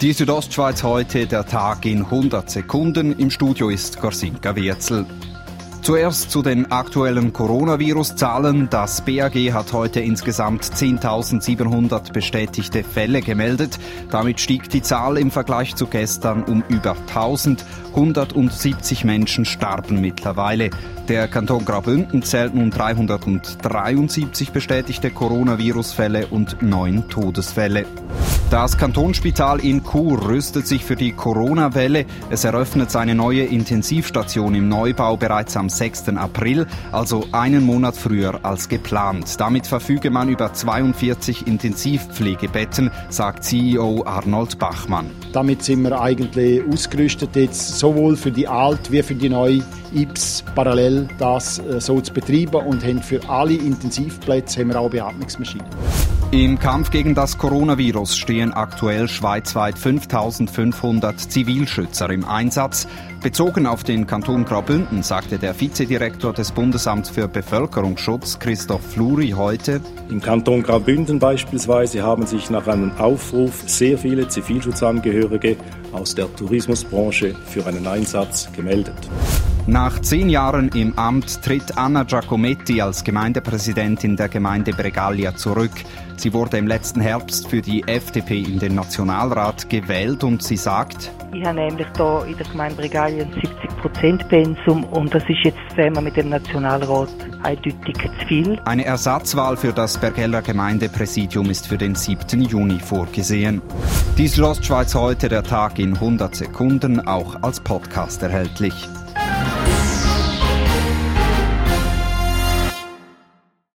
Die Südostschweiz heute, der Tag in 100 Sekunden. Im Studio ist Gorsinka Wirzel. Zuerst zu den aktuellen Coronavirus-Zahlen. Das BAG hat heute insgesamt 10.700 bestätigte Fälle gemeldet. Damit stieg die Zahl im Vergleich zu gestern um über 1000. 170 Menschen starben mittlerweile. Der Kanton Graubünden zählt nun 373 bestätigte Coronavirus-Fälle und neun Todesfälle. Das Kantonsspital in Chur rüstet sich für die Corona-Welle. Es eröffnet seine neue Intensivstation im Neubau bereits am 6. April, also einen Monat früher als geplant. Damit verfüge man über 42 Intensivpflegebetten, sagt CEO Arnold Bachmann. Damit sind wir eigentlich ausgerüstet, jetzt sowohl für die Alt- wie für die neue IPS parallel das äh, so zu betreiben und haben für alle Intensivplätze haben wir auch Beatmungsmaschinen. Im Kampf gegen das Coronavirus stehen aktuell schweizweit 5500 Zivilschützer im Einsatz. Bezogen auf den Kanton Graubünden sagte der Vizedirektor des Bundesamts für Bevölkerungsschutz Christoph Fluri heute. Im Kanton Graubünden beispielsweise haben sich nach einem Aufruf sehr viele Zivilschutzangehörige aus der Tourismusbranche für einen Einsatz gemeldet. Nach zehn Jahren im Amt tritt Anna Giacometti als Gemeindepräsidentin der Gemeinde Bregaglia zurück. Sie wurde im letzten Herbst für die FDP in den Nationalrat gewählt und sie sagt, ich habe nämlich hier in der Gemeinde Bregaglia ein 70% Pensum und das ist jetzt, wenn man mit dem Nationalrat eindeutig zu viel. Eine Ersatzwahl für das Bergeller Gemeindepräsidium ist für den 7. Juni vorgesehen. Dies ist Ostschweiz heute, der Tag in 100 Sekunden, auch als Podcast erhältlich.